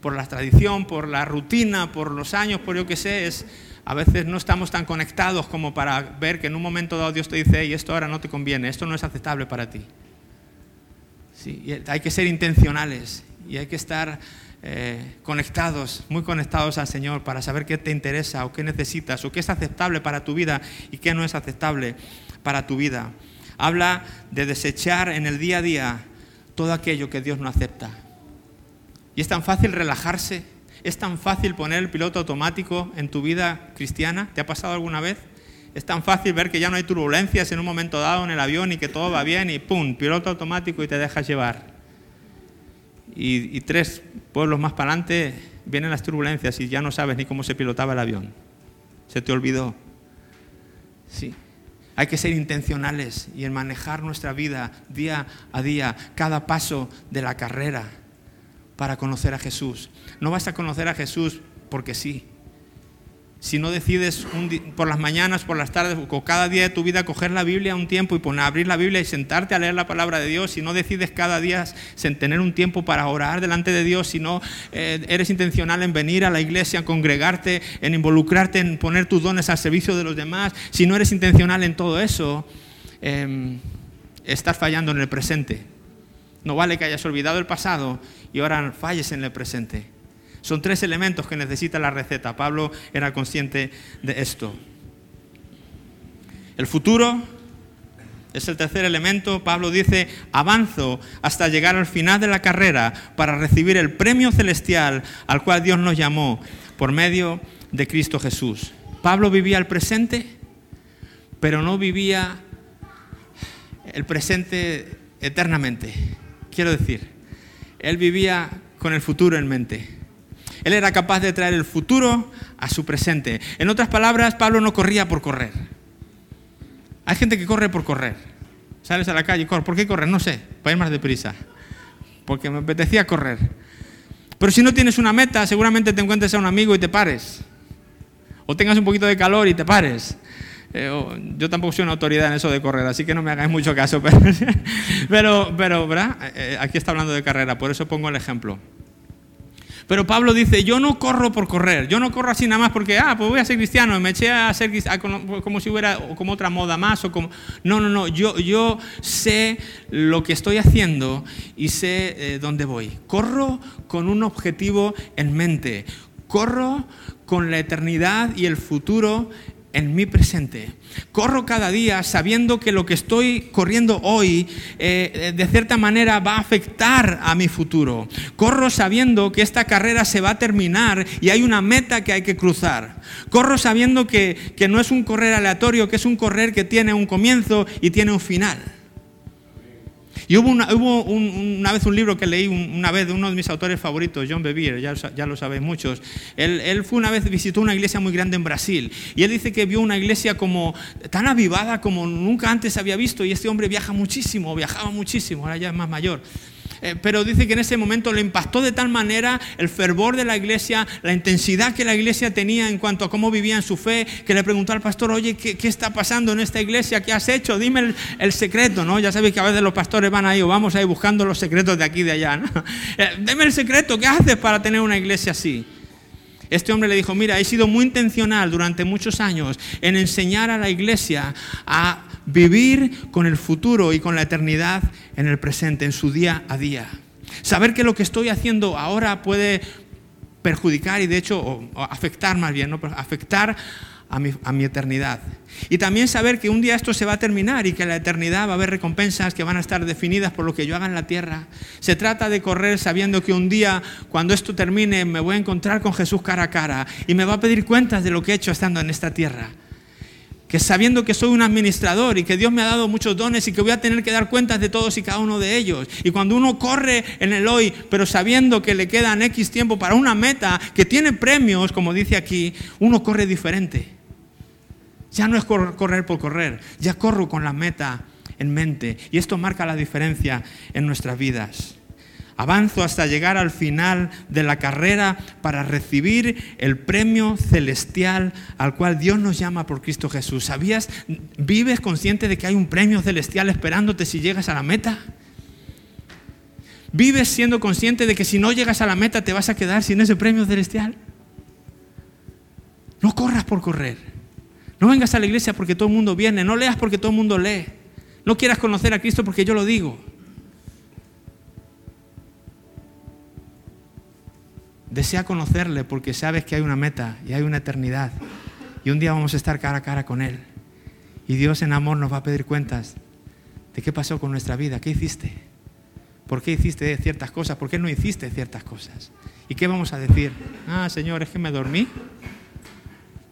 por la tradición, por la rutina, por los años, por yo que sé, es, a veces no estamos tan conectados como para ver que en un momento dado Dios te dice, y esto ahora no te conviene, esto no es aceptable para ti. Sí, hay que ser intencionales y hay que estar eh, conectados, muy conectados al Señor para saber qué te interesa o qué necesitas o qué es aceptable para tu vida y qué no es aceptable para tu vida. Habla de desechar en el día a día todo aquello que Dios no acepta. Y es tan fácil relajarse, es tan fácil poner el piloto automático en tu vida cristiana. ¿Te ha pasado alguna vez? Es tan fácil ver que ya no hay turbulencias en un momento dado en el avión y que todo va bien y ¡pum! Piloto automático y te dejas llevar. Y, tres pueblos más para adelante vienen las turbulencias y ya no sabes ni cómo se pilotaba el avión. Se te olvidó. Sí. Hay que ser intencionales y en manejar nuestra vida día a día, cada paso de la carrera para conocer a Jesús. No vas a conocer a Jesús porque sí. Si no decides por las mañanas, por las tardes o cada día de tu vida coger la Biblia un tiempo y poner, abrir la Biblia y sentarte a leer la palabra de Dios, si no decides cada día tener un tiempo para orar delante de Dios, si no eh, eres intencional en venir a la iglesia, en congregarte, en involucrarte, en poner tus dones al servicio de los demás, si no eres intencional en todo eso, em, estás fallando en el presente. No vale que hayas olvidado el pasado y ahora falles en el presente. Son tres elementos que necesita la receta. Pablo era consciente de esto. El futuro es el tercer elemento. Pablo dice, avanzo hasta llegar al final de la carrera para recibir el premio celestial al cual Dios nos llamó por medio de Cristo Jesús. Pablo vivía el presente, pero no vivía el presente eternamente. Quiero decir, él vivía con el futuro en mente. Él era capaz de traer el futuro a su presente. En otras palabras, Pablo no corría por correr. Hay gente que corre por correr. Sales a la calle y corres. ¿Por qué correr? No sé, para ir más deprisa. Porque me apetecía correr. Pero si no tienes una meta, seguramente te encuentres a un amigo y te pares. O tengas un poquito de calor y te pares. Eh, yo tampoco soy una autoridad en eso de correr, así que no me hagáis mucho caso. Pero, pero, ¿verdad? Eh, eh, aquí está hablando de carrera, por eso pongo el ejemplo. Pero Pablo dice, yo no corro por correr, yo no corro así nada más porque, ah, pues voy a ser cristiano, me eché a ser como si hubiera como otra moda más o como... No, no, no, yo, yo sé lo que estoy haciendo y sé dónde voy. Corro con un objetivo en mente, corro con la eternidad y el futuro en mi presente. Corro cada día sabiendo que lo que estoy corriendo hoy eh, de cierta manera va a afectar a mi futuro. Corro sabiendo que esta carrera se va a terminar y hay una meta que hay que cruzar. Corro sabiendo que, que no es un correr aleatorio, que es un correr que tiene un comienzo y tiene un final. Y hubo una, hubo una vez un libro que leí una vez de uno de mis autores favoritos, John Bevere, ya, ya lo sabéis muchos. Él, él, fue una vez, visitó una iglesia muy grande en Brasil y él dice que vio una iglesia como tan avivada como nunca antes había visto y este hombre viaja muchísimo, viajaba muchísimo, ahora ya es más mayor. Eh, pero dice que en ese momento le impactó de tal manera el fervor de la iglesia, la intensidad que la iglesia tenía en cuanto a cómo vivían su fe, que le preguntó al pastor, oye, ¿qué, está pasando en esta iglesia? ¿Qué has hecho? Dime el, secreto, ¿no? Ya sabéis que a veces los pastores van ahí o vamos ahí buscando los secretos de aquí y de allá, ¿no? Eh, dime el secreto, ¿qué haces para tener una iglesia así? Este hombre le dijo, mira, he sido muy intencional durante muchos años en enseñar a la iglesia a vivir con el futuro y con la eternidad en el presente, en su día a día. Saber que lo que estoy haciendo ahora puede perjudicar y de hecho afectar más bien, ¿no? afectar a mi, eternidad. Y también saber que un día esto se va a terminar y que en la eternidad va a haber recompensas que van a estar definidas por lo que yo haga en la tierra. Se trata de correr sabiendo que un día, cuando esto termine, me voy a encontrar con Jesús cara a cara y me va a pedir cuentas de lo que he hecho estando en esta tierra que sabiendo que soy un administrador y que Dios me ha dado muchos dones y que voy a tener que dar cuentas de todos y cada uno de ellos. Y cuando uno corre en el hoy, pero sabiendo que le quedan X tiempo para una meta que tiene premios, como dice aquí, uno corre diferente. Ya no es correr por correr, ya corro con la meta en mente. Y esto marca la diferencia en nuestras vidas. Avanzo hasta llegar al final de la carrera para recibir el premio celestial al cual Dios nos llama por Cristo Jesús. ¿Sabías? ¿Vives consciente de que hay un premio celestial esperándote si llegas a la meta? ¿Vives siendo consciente de que si no llegas a la meta te vas a quedar sin ese premio celestial? No corras por correr. No vengas a la iglesia porque todo el mundo viene. No leas porque todo el mundo lee. No quieras conocer a Cristo porque yo lo digo. Desea conocerle porque sabes que hay una meta y hay una eternidad. Y un día vamos a estar cara a cara con Él. Y Dios en amor nos va a pedir cuentas de qué pasó con nuestra vida, qué hiciste, por qué hiciste ciertas cosas, por qué no hiciste ciertas cosas. ¿Y qué vamos a decir? Ah, Señor, es que me dormí.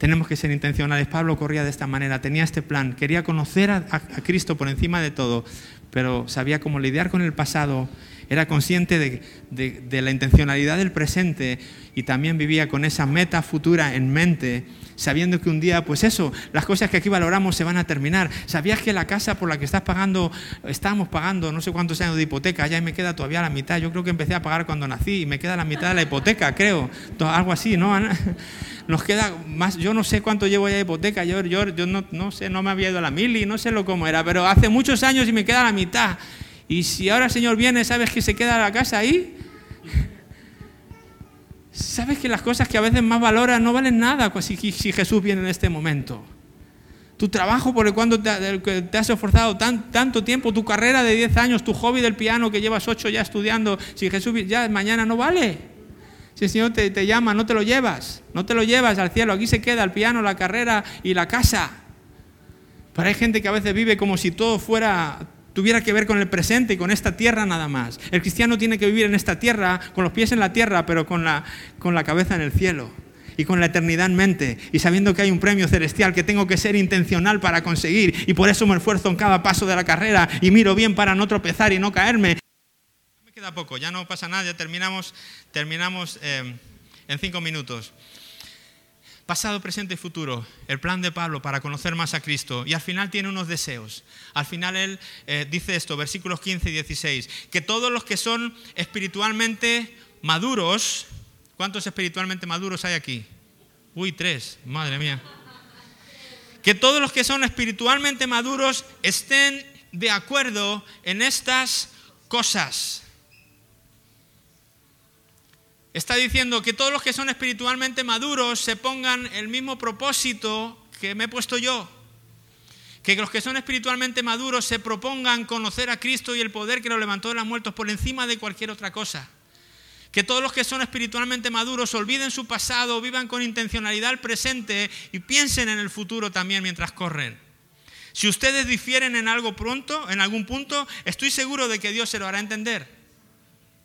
Tenemos que ser intencionales. Pablo corría de esta manera, tenía este plan, quería conocer a, Cristo por encima de todo, pero sabía cómo lidiar con el pasado era consciente de, la intencionalidad del presente y también vivía con esa meta futura en mente, sabiendo que un día, pues eso, las cosas que aquí valoramos se van a terminar. ¿Sabías que la casa por la que estás pagando, estábamos pagando no sé cuántos años de hipoteca, ya me queda todavía la mitad? Yo creo que empecé a pagar cuando nací y me queda la mitad de la hipoteca, creo. Algo así, ¿no? Nos queda más, yo no sé cuánto llevo ya de hipoteca, yo, yo, yo no, no, sé, no me había ido a la mili, no sé lo cómo era, pero hace muchos años y me queda la mitad. Y si ahora el Señor viene, ¿sabes que se queda la casa ahí? ¿Sabes que las cosas que a veces más valoran no valen nada si, si Jesús viene en este momento? Tu trabajo por el cual te, te has esforzado tanto tiempo, tu carrera de 10 años, tu hobby del piano que llevas 8 ya estudiando, si Jesús ya mañana no vale. Si el Señor te, te llama, no te lo llevas, no te lo llevas al cielo, aquí se queda el piano, la carrera y la casa. Pero hay gente que a veces vive como si todo fuera tuviera que ver con el presente y con esta tierra nada más. El cristiano tiene que vivir en esta tierra, con los pies en la tierra, pero con la, con la cabeza en el cielo y con la eternidad en mente y sabiendo que hay un premio celestial que tengo que ser intencional para conseguir y por eso me esfuerzo en cada paso de la carrera y miro bien para no tropezar y no caerme. Me queda poco, ya no pasa nada, ya terminamos, terminamos eh, en cinco minutos pasado, presente y futuro, el plan de Pablo para conocer más a Cristo. Y al final tiene unos deseos. Al final él eh, dice esto, versículos 15 y 16, que todos los que son espiritualmente maduros, ¿cuántos espiritualmente maduros hay aquí? Uy, tres, madre mía. Que todos los que son espiritualmente maduros estén de acuerdo en estas cosas. Está diciendo que todos los que son espiritualmente maduros se pongan el mismo propósito que me he puesto yo. Que los que son espiritualmente maduros se propongan conocer a Cristo y el poder que lo levantó de los muertos por encima de cualquier otra cosa. Que todos los que son espiritualmente maduros olviden su pasado, vivan con intencionalidad el presente y piensen en el futuro también mientras corren. Si ustedes difieren en algo pronto, en algún punto, estoy seguro de que Dios se lo hará entender.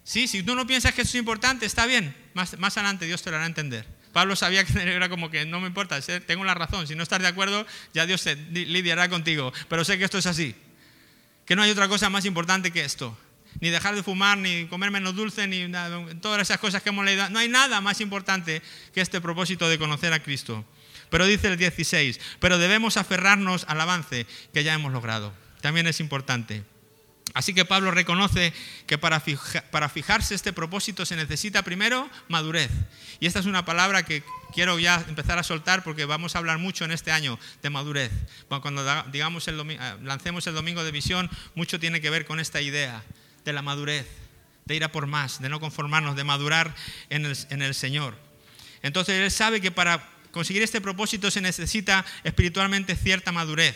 Sí, si tú no piensas que eso es importante, está bien. Más, más adelante Dios te lo hará entender. Pablo sabía que era como que no me importa, tengo la razón. Si no estás de acuerdo, ya Dios se lidiará contigo. Pero sé que esto es así. Que no hay otra cosa más importante que esto. Ni dejar de fumar, ni comer menos dulce, ni todas esas cosas que hemos leído. No hay nada más importante que este propósito de conocer a Cristo. Pero dice el 16, pero debemos aferrarnos al avance que ya hemos logrado. También es importante. Así que Pablo reconoce que para, fijarse este propósito se necesita primero madurez. Y esta es una palabra que quiero ya empezar a soltar porque vamos a hablar mucho en este año de madurez. cuando digamos el eh, lancemos el domingo de visión, mucho tiene que ver con esta idea de la madurez, de ir a por más, de no conformarnos, de madurar en el, en el Señor. Entonces él sabe que para conseguir este propósito se necesita espiritualmente cierta madurez.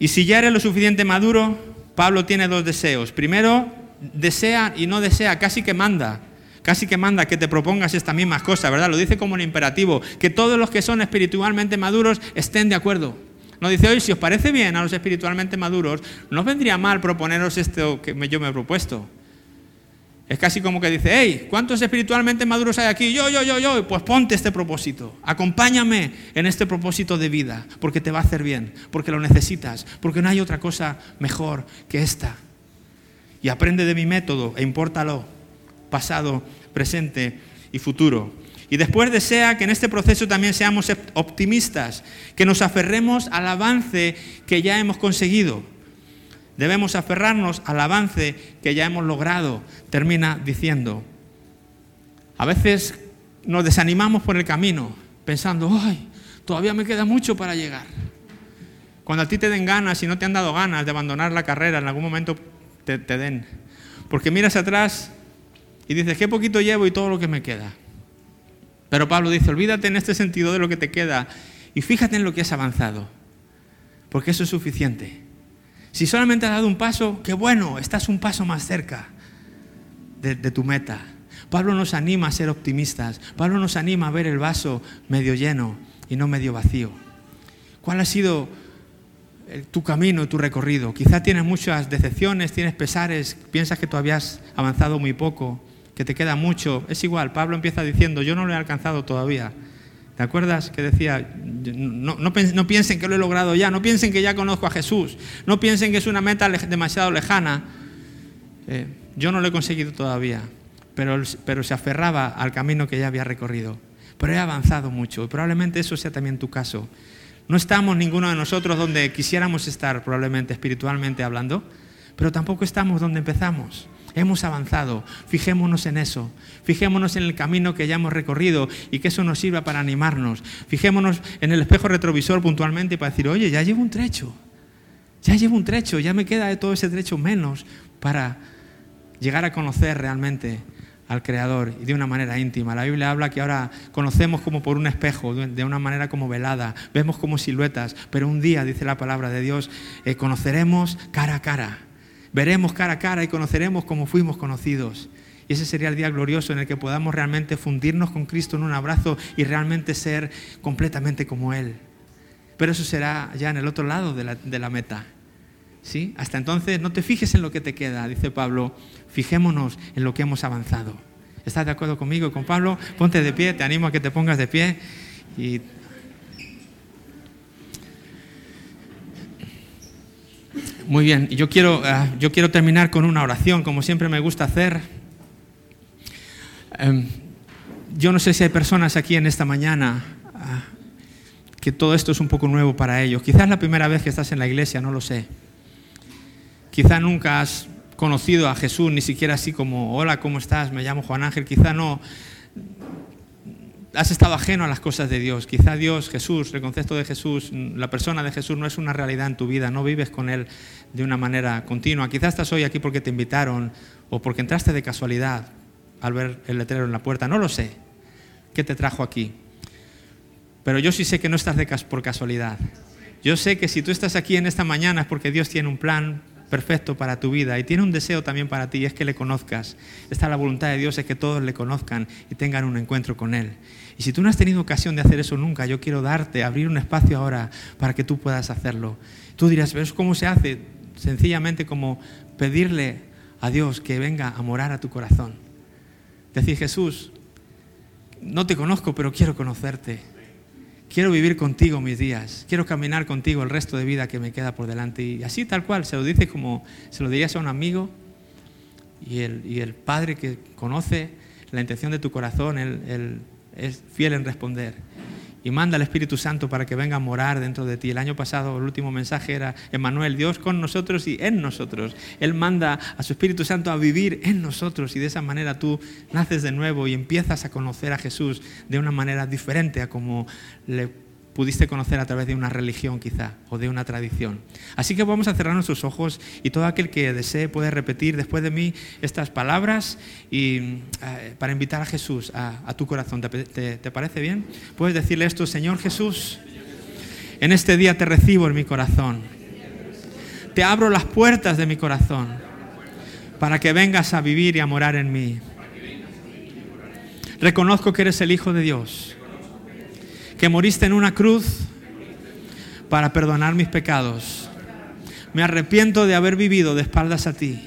Y si ya eres lo suficiente maduro, Pablo tiene dos deseos. Primero, desea y no desea, casi que manda. Casi que manda que te propongas estas mismas cosas, ¿verdad? Lo dice como un imperativo, que todos los que son espiritualmente maduros estén de acuerdo. No dice, hoy si os parece bien a los espiritualmente maduros, no vendría mal proponeros esto que yo me he propuesto. Es casi como que dice, hey, ¿cuántos espiritualmente maduros hay aquí? Yo, yo, yo, yo. Pues ponte este propósito. Acompáñame en este propósito de vida, porque te va a hacer bien, porque lo necesitas, porque no hay otra cosa mejor que esta. Y aprende de mi método e impórtalo, pasado, presente y futuro. Y después desea que en este proceso también seamos optimistas, que nos aferremos al avance que ya hemos conseguido Debemos aferrarnos al avance que ya hemos logrado, termina diciendo. A veces nos desanimamos por el camino, pensando, ¡ay! Todavía me queda mucho para llegar. Cuando a ti te den ganas y no te han dado ganas de abandonar la carrera, en algún momento te, te den. Porque miras atrás y dices, qué poquito llevo y todo lo que me queda. Pero Pablo dice, olvídate en este sentido de lo que te queda y fíjate en lo que has avanzado, porque eso es suficiente. Si solamente has dado un paso, qué bueno, estás un paso más cerca de, tu meta. Pablo nos anima a ser optimistas, Pablo nos anima a ver el vaso medio lleno y no medio vacío. ¿Cuál ha sido tu camino, tu recorrido? Quizá tienes muchas decepciones, tienes pesares, piensas que todavía has avanzado muy poco que te queda mucho. Es igual, Pablo empieza diciendo, yo no lo he alcanzado todavía. ¿Te acuerdas que decía, no, no, piensen que lo he logrado ya, no piensen que ya conozco a Jesús, no piensen que es una meta demasiado lejana? Eh, yo no lo he conseguido todavía, pero, pero se aferraba al camino que ya había recorrido. Pero he avanzado mucho y probablemente eso sea también tu caso. No estamos ninguno de nosotros donde quisiéramos estar, probablemente espiritualmente hablando, pero tampoco estamos donde empezamos. Hemos avanzado, fijémonos en eso, fijémonos en el camino que ya hemos recorrido y que eso nos sirva para animarnos. Fijémonos en el espejo retrovisor puntualmente para decir, oye, ya llevo un trecho, ya llevo un trecho, ya me queda de todo ese trecho menos para llegar a conocer realmente al Creador y de una manera íntima. La Biblia habla que ahora conocemos como por un espejo, de una manera como velada, vemos como siluetas, pero un día, dice la palabra de Dios, eh, conoceremos cara a cara Veremos cara a cara y conoceremos como fuimos conocidos. Y ese sería el día glorioso en el que podamos realmente fundirnos con Cristo en un abrazo y realmente ser completamente como Él. Pero eso será ya en el otro lado de la, meta. ¿Sí? Hasta entonces no te fijes en lo que te queda, dice Pablo, fijémonos en lo que hemos avanzado. ¿Estás de acuerdo conmigo y con Pablo? Ponte de pie, te animo a que te pongas de pie y Muy bien, yo quiero, ah, yo quiero terminar con una oración, como siempre me gusta hacer. Em, yo no sé si hay personas aquí en esta mañana ah, que todo esto es un poco nuevo para ellos. Quizás la primera vez que estás en la iglesia, no lo sé. Quizás nunca has conocido a Jesús, ni siquiera así como, hola, ¿cómo estás? Me llamo Juan Ángel. Quizá no, has estado ajeno a las cosas de Dios. Quizá Dios, Jesús, el concepto de Jesús, la persona de Jesús no es una realidad en tu vida, no vives con Él de una manera continua. Quizá estás hoy aquí porque te invitaron o porque entraste de casualidad al ver el letrero en la puerta, no lo sé. ¿Qué te trajo aquí? Pero yo sí sé que no estás de por casualidad. Yo sé que si tú estás aquí en esta mañana es porque Dios tiene un plan perfecto para tu vida y tiene un deseo también para ti, y es que le conozcas. Esta la voluntad de Dios, es que todos le conozcan y tengan un encuentro con Él. Y si tú no has tenido ocasión de hacer eso nunca, yo quiero darte, abrir un espacio ahora para que tú puedas hacerlo. Tú dirás, ¿ves cómo se hace? Sencillamente como pedirle a Dios que venga a morar a tu corazón. Decir, Jesús, no te conozco, pero quiero conocerte. Quiero vivir contigo mis días, quiero caminar contigo el resto de vida que me queda por delante. Y así tal cual, se lo dice como se lo dirías a un amigo y el, y el Padre que conoce la intención de tu corazón, él, es fiel en responder. Y manda al Espíritu Santo para que venga a morar dentro de ti. El año pasado el último mensaje era Emmanuel, Dios con nosotros y en nosotros. Él manda a su Espíritu Santo a vivir en nosotros y de esa manera tú naces de nuevo y empiezas a conocer a Jesús de una manera diferente a como le pudiste conocer a través de una religión quizá o de una tradición. Así que vamos a cerrar nuestros ojos y todo aquel que desee puede repetir después de mí estas palabras y, eh, para invitar a Jesús a, tu corazón. ¿Te, te parece bien? Puedes decirle esto, Señor Jesús, en este día te recibo en mi corazón. Te abro las puertas de mi corazón para que vengas a vivir y a morar en mí. Reconozco que eres el Hijo de Dios que moriste en una cruz para perdonar mis pecados. Me arrepiento de haber vivido de espaldas a ti.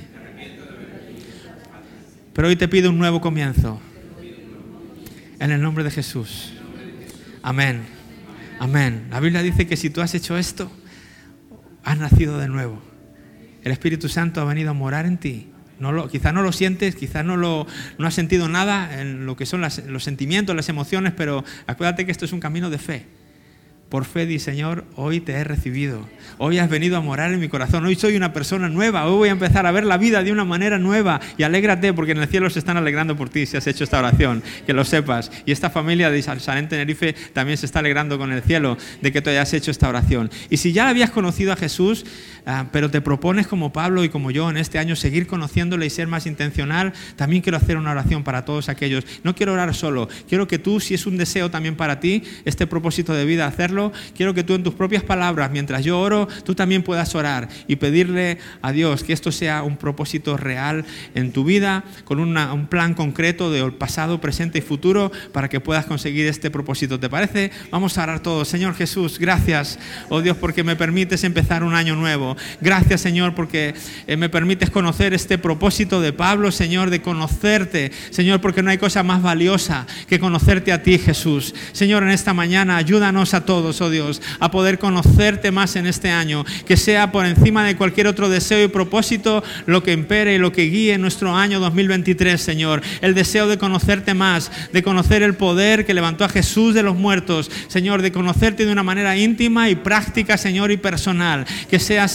Pero hoy te pido un nuevo comienzo. En el nombre de Jesús. Amén. Amén. La Biblia dice que si tú has hecho esto, has nacido de nuevo. El Espíritu Santo ha venido a morar en ti no lo, no lo sientes, quizá no, lo, has sentido nada en lo que son los sentimientos, las emociones, pero acuérdate que esto es un camino de fe. por fe di, Señor, hoy te he recibido. Hoy has venido a morar en mi corazón. Hoy soy una persona nueva. Hoy voy a empezar a ver la vida de una manera nueva. Y alégrate porque en el cielo se están alegrando por ti si has hecho esta oración. Que lo sepas. Y esta familia de Salén Tenerife también se está alegrando con el cielo de que tú hayas hecho esta oración. Y si ya habías conocido a Jesús, ah, pero te propones como Pablo y como yo en este año seguir conociéndole y ser más intencional, también quiero hacer una oración para todos aquellos. No quiero orar solo. Quiero que tú, si es un deseo también para ti, este propósito de vida, hacerlo, quiero que tú en tus propias palabras, mientras yo oro, tú también puedas orar y pedirle a Dios que esto sea un propósito real en tu vida, con un plan concreto de pasado, presente y futuro para que puedas conseguir este propósito. ¿Te parece? Vamos a orar todos. Señor Jesús, gracias, oh Dios, porque me permites empezar un año nuevo. Gracias, Señor, porque eh, me permites conocer este propósito de Pablo, Señor, de conocerte. Señor, porque no hay cosa más valiosa que conocerte a ti, Jesús. Señor, en esta mañana ayúdanos a todos, oh Dios, a poder conocerte más en este año, que sea por encima de cualquier otro deseo y propósito lo que impere y lo que guíe nuestro año 2023, Señor. El deseo de conocerte más, de conocer el poder que levantó a Jesús de los muertos, Señor, de conocerte de una manera íntima y práctica, Señor, y personal. Que sea,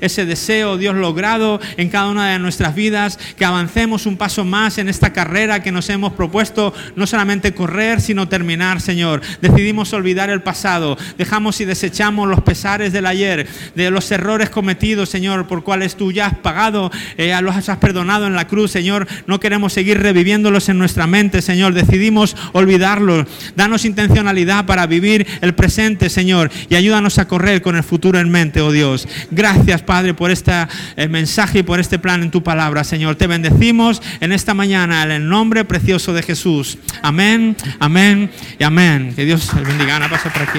ese deseo, Dios, logrado en cada una de nuestras vidas, que avancemos un paso más en esta carrera que nos hemos propuesto, no solamente correr, sino terminar, Señor. Decidimos olvidar el pasado, dejamos y desechamos los pesares del ayer, de los errores cometidos, Señor, por cuales tú ya has pagado, eh, los has perdonado en la cruz, Señor. No queremos seguir reviviéndolos en nuestra mente, Señor. Decidimos olvidarlos. Danos intencionalidad para vivir el presente, Señor, y ayúdanos a correr con el futuro en mente, oh Dios. Gracias, Padre, por este mensaje y por este plan en tu palabra, Señor. Te bendecimos en esta mañana en el nombre precioso de Jesús. Amén, amén y amén. Que Dios bendiga. Ana, pasa por aquí.